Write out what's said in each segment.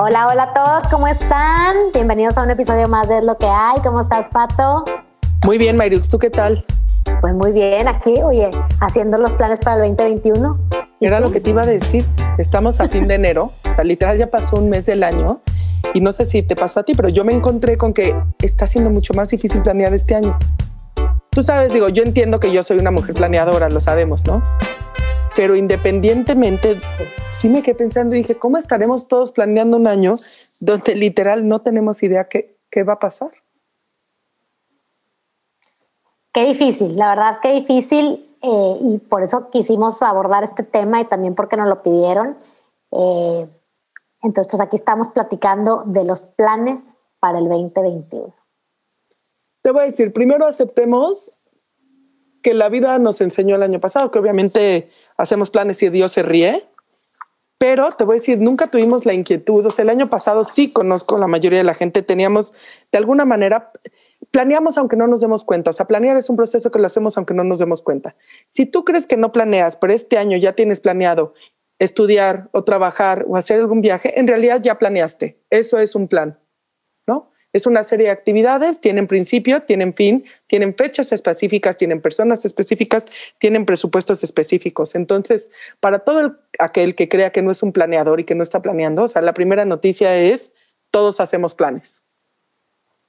Hola, hola a todos, ¿cómo están? Bienvenidos a un episodio más de Es lo que hay. ¿Cómo estás, Pato? Muy bien, Mayrux, ¿tú qué tal? Pues muy bien, aquí, oye, haciendo los planes para el 2021. Era lo que te iba a decir. Estamos a fin de enero, o sea, literal ya pasó un mes del año y no sé si te pasó a ti, pero yo me encontré con que está siendo mucho más difícil planear este año. Tú sabes, digo, yo entiendo que yo soy una mujer planeadora, lo sabemos, ¿no? Pero independientemente, sí me quedé pensando y dije, ¿cómo estaremos todos planeando un año donde literal no tenemos idea qué, qué va a pasar? Qué difícil, la verdad, qué difícil. Eh, y por eso quisimos abordar este tema y también porque nos lo pidieron. Eh, entonces, pues aquí estamos platicando de los planes para el 2021. Te voy a decir, primero aceptemos que la vida nos enseñó el año pasado, que obviamente hacemos planes y Dios se ríe, pero te voy a decir, nunca tuvimos la inquietud, o sea, el año pasado sí conozco la mayoría de la gente, teníamos de alguna manera, planeamos aunque no nos demos cuenta, o sea, planear es un proceso que lo hacemos aunque no nos demos cuenta. Si tú crees que no planeas, pero este año ya tienes planeado estudiar o trabajar o hacer algún viaje, en realidad ya planeaste, eso es un plan. Es una serie de actividades, tienen principio, tienen fin, tienen fechas específicas, tienen personas específicas, tienen presupuestos específicos. Entonces, para todo aquel que crea que no es un planeador y que no está planeando, o sea, la primera noticia es, todos hacemos planes.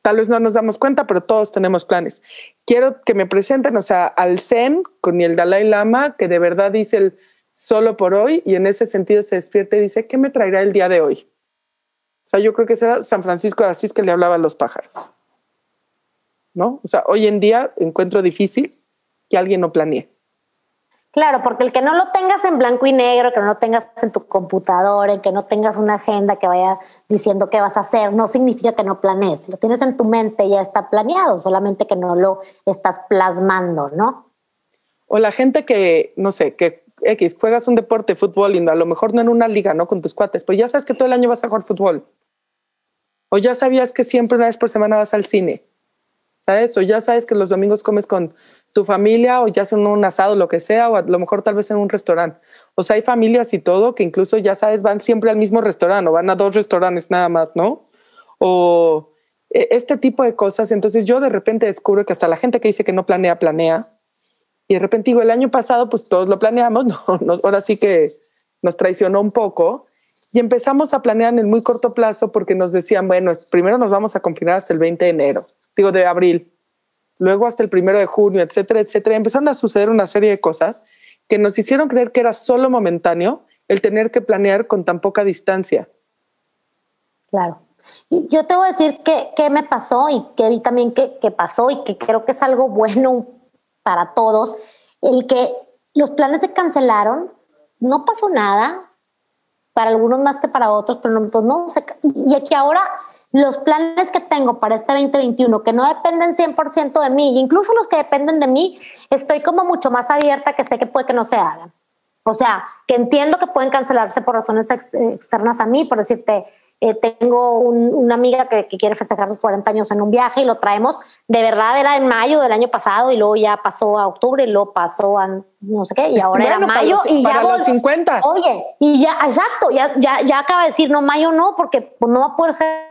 Tal vez no nos damos cuenta, pero todos tenemos planes. Quiero que me presenten, o sea, al Zen con el Dalai Lama, que de verdad dice el solo por hoy y en ese sentido se despierta y dice, ¿qué me traerá el día de hoy? O sea, yo creo que era San Francisco de Asís que le hablaba a los pájaros. ¿No? O sea, hoy en día encuentro difícil que alguien no planee. Claro, porque el que no lo tengas en blanco y negro, que no lo tengas en tu computadora, que no tengas una agenda que vaya diciendo qué vas a hacer, no significa que no planees. Si lo tienes en tu mente, ya está planeado, solamente que no lo estás plasmando, ¿no? O la gente que, no sé, que X, juegas un deporte, fútbol, y a lo mejor no en una liga, ¿no? Con tus cuates, pues ya sabes que todo el año vas a jugar fútbol. O ya sabías que siempre una vez por semana vas al cine, ¿sabes? O ya sabes que los domingos comes con tu familia o ya son un asado, lo que sea, o a lo mejor tal vez en un restaurante. O sea, hay familias y todo que incluso ya sabes, van siempre al mismo restaurante o van a dos restaurantes nada más, ¿no? O e, este tipo de cosas. Entonces yo de repente descubro que hasta la gente que dice que no planea, planea. Y de repente digo, el año pasado pues todos lo planeamos, no, ahora sí que nos traicionó un poco y empezamos a planear en el muy corto plazo porque nos decían, bueno, primero nos vamos a confinar hasta el 20 de enero, digo, de abril, luego hasta el primero de junio, etcétera, etcétera. empezaron a suceder una serie de cosas que nos hicieron creer que era solo momentáneo el tener que planear con tan poca distancia. Claro. Yo te voy a decir qué, me pasó y qué vi también que, que pasó y que creo que es algo bueno para todos. El que los planes se cancelaron, no pasó nada, para algunos más que para otros, pero no, pues no, y aquí ahora los planes que tengo para este 2021, que no dependen 100% de mí, incluso los que dependen de mí, estoy como mucho más abierta que sé que puede que no se hagan. O sea, que entiendo que pueden cancelarse por razones externas a mí, por decirte, eh, tengo una amiga que, quiere festejar sus 40 años en un viaje y lo traemos, de verdad era en mayo del año pasado y luego ya pasó a octubre y luego pasó a no sé qué y ahora era mayo y para ya los 50. Oye, y ya, exacto, ya, ya, ya acaba de decir, no, mayo no, porque pues, no va a poder ser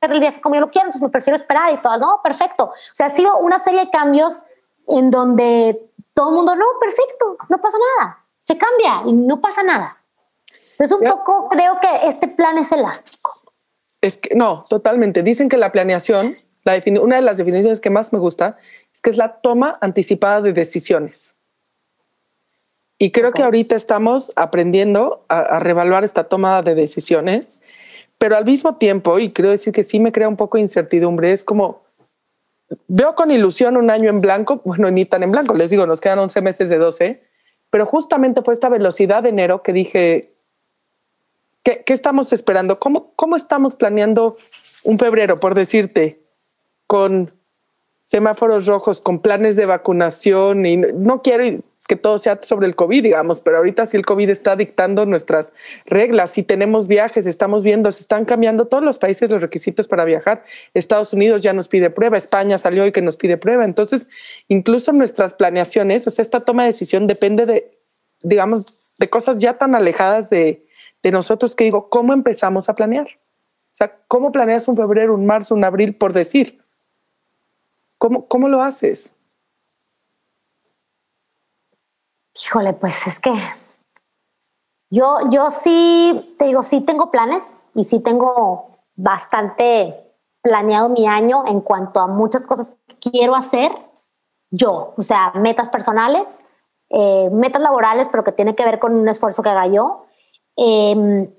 el viaje como yo lo quiero, entonces me prefiero esperar y todo. No, perfecto. O sea, ha sido una serie de cambios en donde todo el mundo, no, perfecto, no pasa nada. Se cambia y no pasa nada. Entonces, un poco creo que este plan es elástico. Es que no, totalmente. Dicen que la planeación, la una de las definiciones que más me gusta es que es la toma anticipada de decisiones. Y creo que ahorita estamos aprendiendo a, a revaluar esta toma de decisiones, pero al mismo tiempo, y creo decir que sí me crea un poco de incertidumbre, es como, veo con ilusión un año en blanco, bueno, ni tan en blanco, les digo, nos quedan 11 meses de 12, pero justamente fue esta velocidad de enero que dije, ¿Qué, estamos esperando? ¿Cómo, ¿Cómo estamos planeando un febrero, por decirte, con semáforos rojos, con planes de vacunación? Y no, quiero que todo sea sobre el COVID, digamos, pero ahorita sí el COVID está dictando nuestras reglas, si tenemos viajes, estamos viendo, se están cambiando todos los países los requisitos para viajar. Estados Unidos ya nos pide prueba, España salió hoy que nos pide prueba. Entonces, incluso nuestras planeaciones, o sea, esta toma de decisión depende de, digamos, de cosas ya tan alejadas de, de nosotros que digo, ¿cómo empezamos a planear? O sea, ¿cómo planeas un febrero, un marzo, un abril, por decir? ¿Cómo, cómo lo haces? Híjole, pues es que yo, yo sí, te digo, sí tengo planes y sí tengo bastante planeado mi año en cuanto a muchas cosas que quiero hacer yo, o sea, metas personales, eh, metas laborales, pero que tiene que ver con un esfuerzo que haga yo. Em,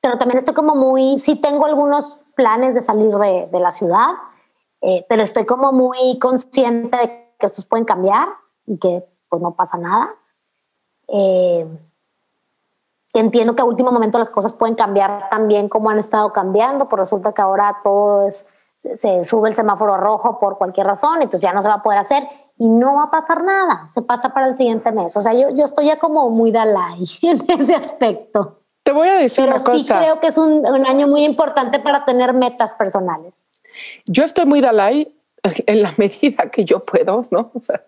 pero también estoy como muy, sí tengo algunos planes de salir de, de la ciudad, eh, pero estoy como muy consciente de que estos pueden cambiar y que pues no pasa nada. Eh, entiendo que a último momento las cosas pueden cambiar también como han estado cambiando, pues resulta que ahora todo es, se, sube el semáforo rojo por cualquier razón, entonces ya no se va a poder hacer y no va a pasar nada, se pasa para el siguiente mes. O sea, yo, yo estoy ya como muy Dalai en ese aspecto. Te voy a decir Pero una cosa. sí creo que es un, un año muy importante para tener metas personales. Yo estoy muy Dalai en la medida que yo puedo, ¿no? O sea,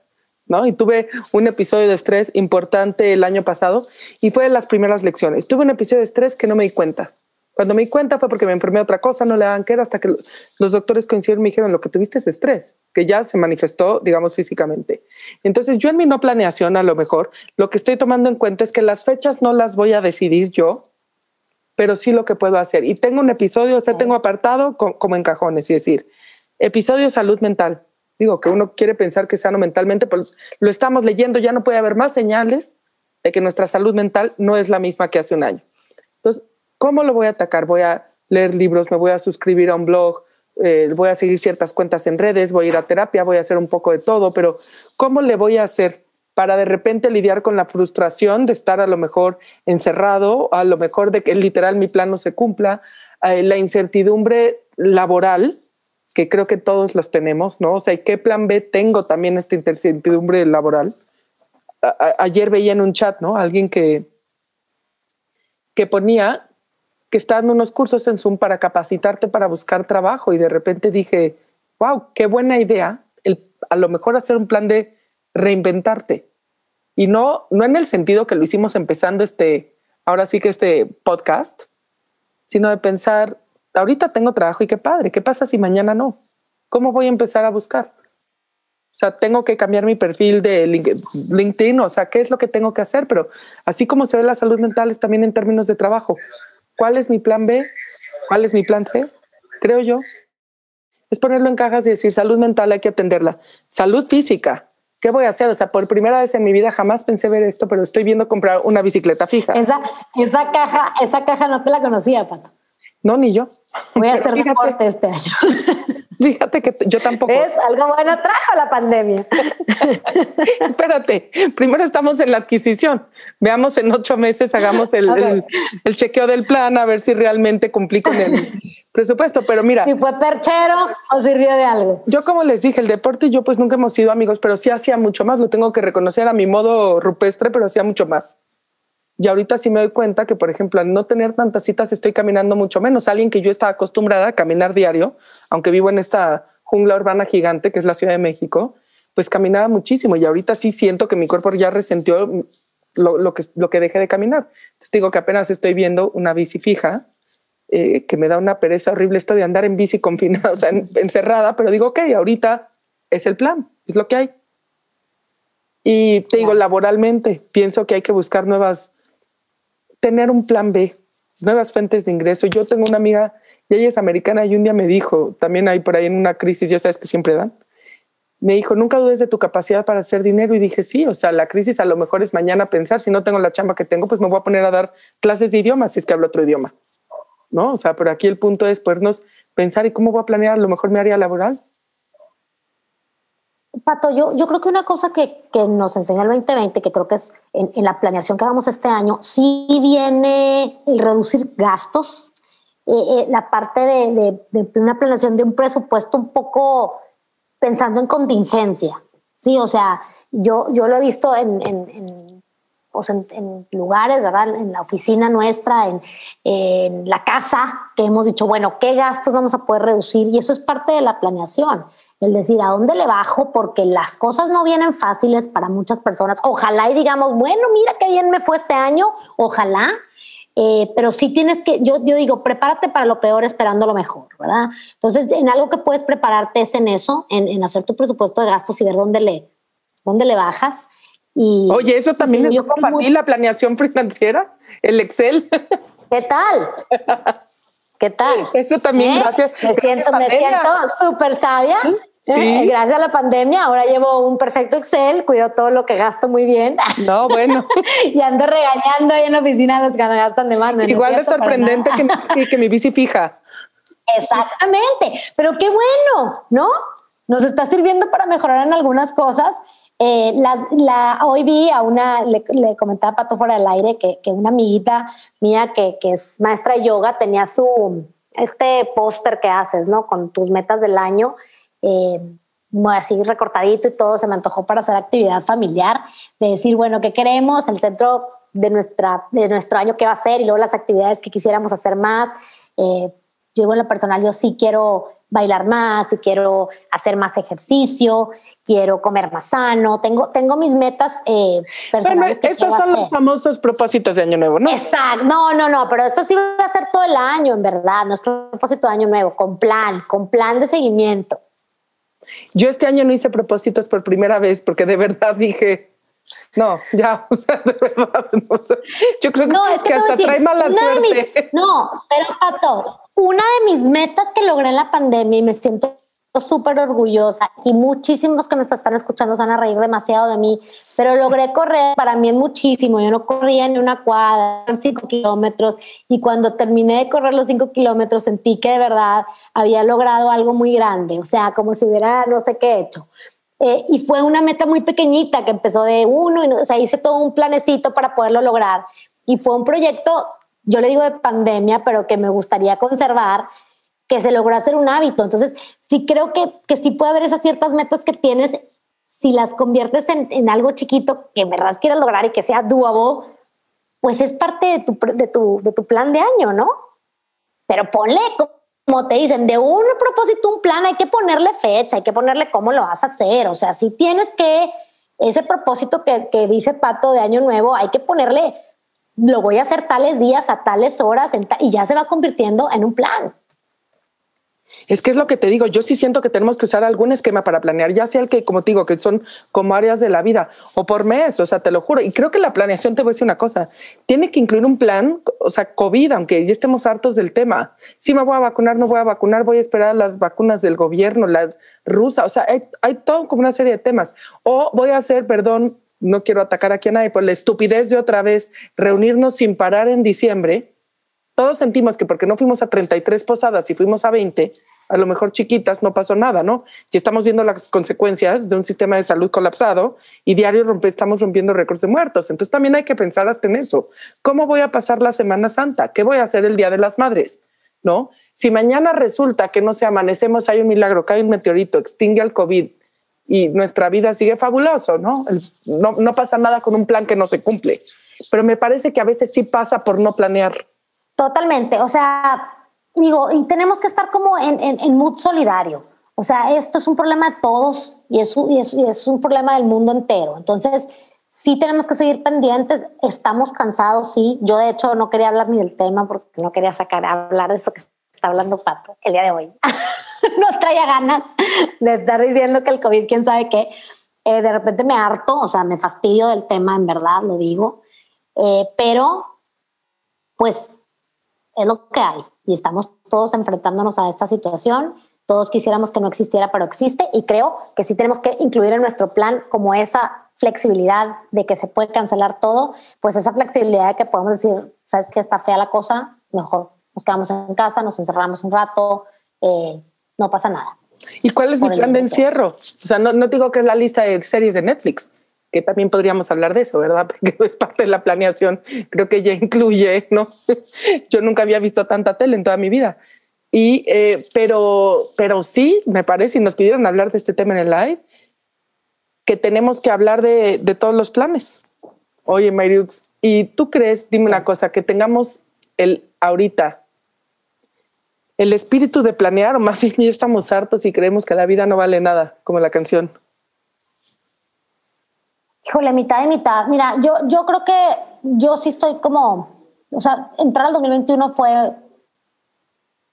¿no? Y tuve un episodio de estrés importante el año pasado y fue de las primeras lecciones. Tuve un episodio de estrés que no me di cuenta. Cuando me di cuenta fue porque me enfermé otra cosa, no le daban que era hasta que los doctores coincidieron y me dijeron lo que tuviste es estrés, que ya se manifestó, digamos, físicamente. Entonces yo en mi no planeación, a lo mejor, lo que estoy tomando en cuenta es que las fechas no las voy a decidir yo, pero sí lo que puedo hacer. Y tengo un episodio, o sea, tengo apartado como en cajones, es decir, episodio salud mental. Digo que uno quiere pensar que sano mentalmente, pero lo estamos leyendo, ya no puede haber más señales de que nuestra salud mental no es la misma que hace un año. Entonces, ¿cómo lo voy a atacar? Voy a leer libros, me voy a suscribir a un blog, eh, voy a seguir ciertas cuentas en redes, voy a ir a terapia, voy a hacer un poco de todo, pero ¿cómo le voy a hacer para de repente lidiar con la frustración de estar a lo mejor encerrado, a lo mejor de que literal mi plan no se cumpla, eh, la incertidumbre laboral, que creo que todos los tenemos, ¿no? O sea, ¿qué plan B tengo también esta incertidumbre laboral? Ayer veía en un chat, ¿no? Alguien que, que ponía que está dando unos cursos en Zoom para capacitarte para buscar trabajo y de repente dije, wow, qué buena idea, a lo mejor hacer un plan de reinventarte. Y no, no en el sentido que lo hicimos empezando este, ahora sí que este podcast, sino de pensar, ahorita tengo trabajo y qué padre, ¿qué pasa si mañana no? ¿Cómo voy a empezar a buscar? O sea, tengo que cambiar mi perfil de LinkedIn, o sea, ¿qué es lo que tengo que hacer? Pero así como se ve la salud mental es también en términos de trabajo. ¿Cuál es mi plan B? ¿Cuál es mi plan C? Creo yo. Es ponerlo en cajas y decir, salud mental hay que atenderla. Salud física, ¿qué voy a hacer? O sea, por primera vez en mi vida jamás pensé ver esto, pero estoy viendo comprar una bicicleta fija. Esa, esa caja, esa caja no te la conocía, Pato. No, ni yo. Voy a hacer fíjate, deporte este año. Fíjate que yo tampoco. Es algo bueno trajo la pandemia. Espérate, primero estamos en la adquisición. Veamos en ocho meses, hagamos el, okay. el, el, chequeo del plan a ver si realmente cumplí con el presupuesto. Pero mira. Si fue perchero o sirvió de algo. Yo, como les dije, el deporte y yo, pues nunca hemos sido amigos, pero sí hacía mucho más. Lo tengo que reconocer a mi modo rupestre, pero hacía mucho más. Y ahorita sí me doy cuenta que, por ejemplo, al no tener tantas citas, estoy caminando mucho menos. Alguien que yo estaba acostumbrada a caminar diario, aunque vivo en esta jungla urbana gigante que es la Ciudad de México, pues caminaba muchísimo. Y ahorita sí siento que mi cuerpo ya resintió lo, lo que, lo que dejé de caminar. Entonces digo que apenas estoy viendo una bici fija, eh, que me da una pereza horrible esto de andar en bici confinada, o sea, en, encerrada, pero digo, ok, ahorita es el plan, es lo que hay. Y te digo, laboralmente, pienso que hay que buscar nuevas tener un plan B, nuevas fuentes de ingreso. Yo tengo una amiga y ella es americana y un día me dijo, también hay por ahí en una crisis, ya sabes que siempre dan, me dijo, nunca dudes de tu capacidad para hacer dinero y dije, sí, o sea, la crisis a lo mejor es mañana pensar, si no tengo la chamba que tengo, pues me voy a poner a dar clases de idiomas si es que hablo otro idioma, ¿no? O sea, pero aquí el punto es podernos pensar y cómo voy a planear a lo mejor mi área laboral. Pato, yo, yo creo que una cosa que, que nos enseña el 2020, que creo que es en, en, la planeación que hagamos este año, sí viene el reducir gastos, eh, eh, la parte de, de, de, una planeación de un presupuesto un poco pensando en contingencia. Sí, o sea, yo, yo lo he visto en, en, en, pues en lugares, ¿verdad? En la oficina nuestra, en la casa, que hemos dicho, bueno, ¿qué gastos vamos a poder reducir? Y eso es parte de la planeación el decir a dónde le bajo, porque las cosas no vienen fáciles para muchas personas. Ojalá y digamos, bueno, mira qué bien me fue este año, ojalá, eh, pero sí tienes que, yo, yo digo, prepárate para lo peor esperando lo mejor, ¿verdad? Entonces, en algo que puedes prepararte es en eso, en, hacer tu presupuesto de gastos y ver dónde le, dónde le bajas. Y, Oye, eso también es para ti, la planeación financiera, el Excel. ¿Qué tal? ¿Qué tal? Eso también, ¿Eh? gracias. Me siento, me siento súper sabia. Sí. Gracias a la pandemia, ahora llevo un perfecto Excel, cuido todo lo que gasto muy bien. No, bueno. y ando regañando ahí en la oficina los que me gastan de mano. Igual de sorprendente que, que mi bici fija. Exactamente, pero qué bueno, ¿no? Nos está sirviendo para mejorar en algunas cosas. Eh, la, hoy vi a una, le, comentaba a Pato fuera del aire que, que una amiguita mía que, que, es maestra de yoga tenía su, este póster que haces, ¿no? Con tus metas del año eh, así recortadito y todo, se me antojó para hacer actividad familiar, de decir, bueno, ¿qué queremos? El centro de, nuestra, de nuestro año, ¿qué va a ser? Y luego las actividades que quisiéramos hacer más. Eh, yo en lo personal, yo sí quiero bailar más, y quiero hacer más ejercicio, quiero comer más sano, tengo, tengo mis metas eh, personales. esos son los famosos propósitos de Año Nuevo, ¿no? Exacto, no, no, no, pero esto sí va a ser todo el año, en verdad, nuestro propósito de Año Nuevo, con plan, con plan de seguimiento. Yo este año no hice propósitos por primera vez porque de verdad dije, no, ya, o sea, de verdad, yo creo que, hasta trae mala suerte. no, pero Pato, una de mis metas que logré en la pandemia y me siento súper orgullosa y muchísimos que me están escuchando se van a reír demasiado de mí, pero logré correr, para mí es muchísimo, yo no corría ni una cuadra, cinco kilómetros y cuando terminé de correr los cinco kilómetros sentí que de verdad había logrado algo muy grande, o sea, como si hubiera no sé qué hecho. Eh, y fue una meta muy pequeñita que empezó de uno, y, o sea, hice todo un planecito para poderlo lograr y fue un proyecto, yo le digo de pandemia, pero que me gustaría conservar que se logró hacer un hábito. Entonces, sí creo que, que sí puede haber esas ciertas metas que tienes, si las conviertes en, en algo chiquito que en verdad quieras lograr y que sea doable, pues es parte de tu, de tu, de tu plan de año, ¿no? Pero ponle, como te dicen, de un propósito, un plan, hay que ponerle fecha, hay que ponerle cómo lo vas a hacer. O sea, si tienes que, ese propósito que, que dice Pato de Año Nuevo, hay que ponerle, lo voy a hacer tales días, a tales horas, y ya se va convirtiendo en un plan. Es que es lo que te digo, yo sí siento que tenemos que usar algún esquema para planear, ya sea el que, como te digo, que son como áreas de la vida o por mes, o sea, te lo juro. Y creo que la planeación, te voy a decir una cosa, tiene que incluir un plan, o sea, COVID, aunque ya estemos hartos del tema. Si me voy a vacunar, no voy a vacunar, voy a esperar las vacunas del gobierno, la rusa, o sea, hay, hay todo como una serie de temas. O voy a hacer, perdón, no quiero atacar aquí a nadie, por la estupidez de otra vez reunirnos sin parar en diciembre todos sentimos que porque no fuimos a 33 posadas y fuimos a 20, a lo mejor chiquitas, no pasó nada, ¿no? Y estamos viendo las consecuencias de un sistema de salud colapsado y diario rompe, estamos rompiendo récords de muertos. Entonces también hay que pensar hasta en eso. ¿Cómo voy a pasar la Semana Santa? ¿Qué voy a hacer el Día de las Madres? ¿No? Si mañana resulta que no se amanecemos, hay un milagro, cae un meteorito, extingue al COVID y nuestra vida sigue fabuloso, ¿no? No, no pasa nada con un plan que no se cumple. Pero me parece que a veces sí pasa por no planear. Totalmente, o sea, digo, y tenemos que estar como en, en, mood solidario. O sea, esto es un problema de todos y es, y es, es un problema del mundo entero. Entonces, sí tenemos que seguir pendientes. Estamos cansados, sí. Yo, de hecho, no quería hablar ni del tema porque no quería sacar a hablar de eso que está hablando Pato el día de hoy. no traía ganas de estar diciendo que el COVID, quién sabe qué. Eh, de repente me harto, o sea, me fastidio del tema, en verdad, lo digo. Eh, pero, pues, es lo que hay y estamos todos enfrentándonos a esta situación. Todos quisiéramos que no existiera, pero existe y creo que sí tenemos que incluir en nuestro plan como esa flexibilidad de que se puede cancelar todo, pues esa flexibilidad de que podemos decir, sabes que está fea la cosa, mejor nos quedamos en casa, nos encerramos un rato, eh, no pasa nada. ¿Y cuál es mi plan de encierro? O sea, no, no digo que es la lista de series de Netflix, que también podríamos hablar de eso, ¿verdad? Porque es parte de la planeación, creo que ya incluye, ¿no? Yo nunca había visto tanta tele en toda mi vida. Y, eh, pero, pero sí, me parece, y nos pidieron hablar de este tema en el live, que tenemos que hablar de, todos los planes. Oye, Mariux, ¿y tú crees, dime una cosa, que tengamos el ahorita el espíritu de planear, o más bien ya estamos hartos y creemos que la vida no vale nada, como la canción? Híjole, mitad de mitad. Mira, yo, yo creo que yo sí estoy como o sea, entrar al 2021 fue, o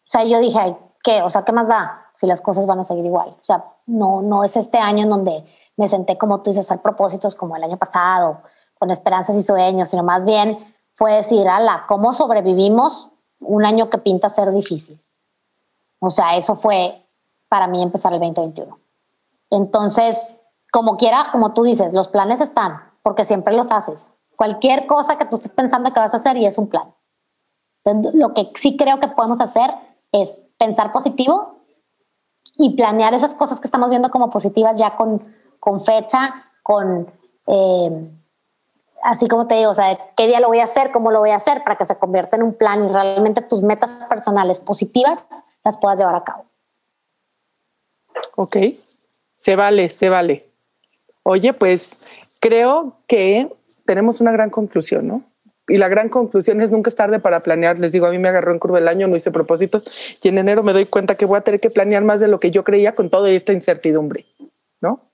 sea, yo dije, ¿qué? O sea, ¿qué más da si las cosas van a seguir igual? O sea, no, no es este año en donde me senté, como tú dices, a propósitos como el año pasado, con esperanzas y sueños, sino más bien fue decir, ala, ¿cómo sobrevivimos un año que pinta ser difícil? O sea, eso fue para mí empezar el 2021. Entonces, como quiera, como tú dices, los planes están, porque siempre los haces. Cualquier cosa que tú estés pensando que vas a hacer y es un plan. Entonces, lo que sí creo que podemos hacer es pensar positivo y planear esas cosas que estamos viendo como positivas ya con, con fecha, con... Eh, así como te digo, o sea, qué día lo voy a hacer, cómo lo voy a hacer para que se convierta en un plan y realmente tus metas personales positivas las puedas llevar a cabo. Ok, se vale, se vale. Oye, pues creo que tenemos una gran conclusión, ¿no? Y la gran conclusión es nunca es tarde para planear. Les digo, a mí me agarró en curva el año, no hice propósitos y en enero me doy cuenta que voy a tener que planear más de lo que yo creía con toda esta incertidumbre, ¿no?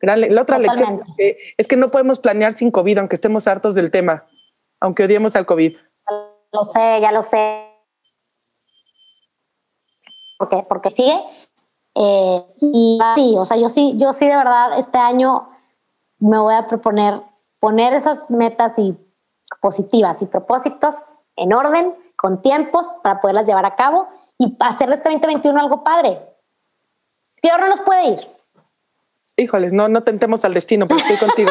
La otra lección es que, no podemos planear sin COVID, aunque estemos hartos del tema, aunque odiemos al COVID. Lo sé, ya lo sé. Porque, porque sigue. Eh, y sí, o sea, yo sí, yo sí de verdad este año me voy a proponer poner esas metas y positivas y propósitos en orden, con tiempos para poderlas llevar a cabo y hacer este 2021 algo padre. Peor no nos puede ir. Híjoles, no, no tentemos al destino, pero estoy contigo.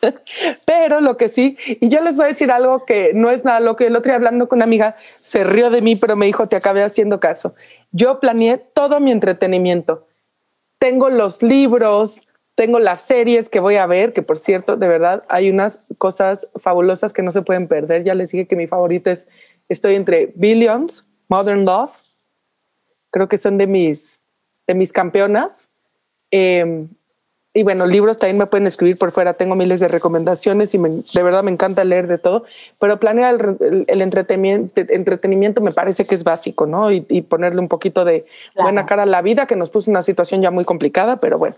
pero lo que sí, y yo les voy a decir algo que no es nada lo que el otro día hablando con una amiga se rió de mí, pero me dijo, te acabé haciendo caso. Yo planeé todo mi entretenimiento. Tengo los libros, tengo las series que voy a ver, que por cierto, de verdad, hay unas cosas fabulosas que no se pueden perder. Ya les dije que mi favorita es, estoy entre Billions, Modern Love, creo que son de mis, de mis campeonas Em, y bueno, libros también me pueden escribir por fuera. Tengo miles de recomendaciones y de verdad me encanta leer de todo, pero planear el, entretenimiento, entretenimiento, me parece que es básico, ¿no? Y, ponerle un poquito de buena cara a la vida, que nos puso una situación ya muy complicada, pero bueno.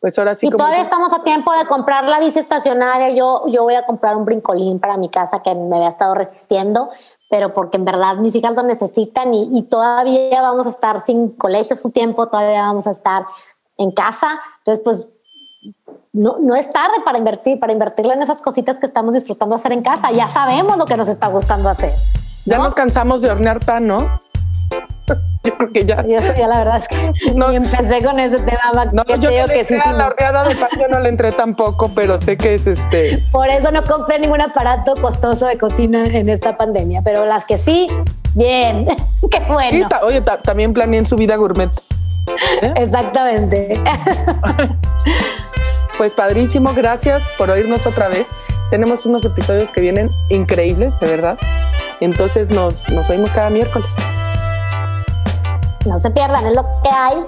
Pues ahora sí. Y todavía estamos a tiempo de comprar la bici estacionaria. Yo, yo voy a comprar un brincolín para mi casa que me había estado resistiendo, pero porque en verdad mis hijas lo necesitan y, y todavía vamos a estar sin colegio su tiempo, todavía vamos a estar en casa. Entonces, pues no, no es tarde para invertir, para invertirle en esas cositas que estamos disfrutando hacer en casa. Ya sabemos lo que nos está gustando hacer. Ya nos cansamos de hornear pan, ¿no? Yo creo que ya. Yo ya la verdad es que no, empecé con ese tema. No, yo digo que sí. La horneada de pan yo no le entré tampoco, pero sé que es este. Por eso no compré ningún aparato costoso de cocina en esta pandemia, pero las que sí, bien. Qué bueno. oye, también planeé en su vida gourmet. ¿Eh? Exactamente. Pues padrísimo, gracias por oírnos otra vez. Tenemos unos episodios que vienen increíbles, de verdad. Entonces nos, nos oímos cada miércoles. No se pierdan, es lo que hay.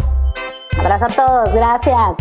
Abrazo a todos, gracias.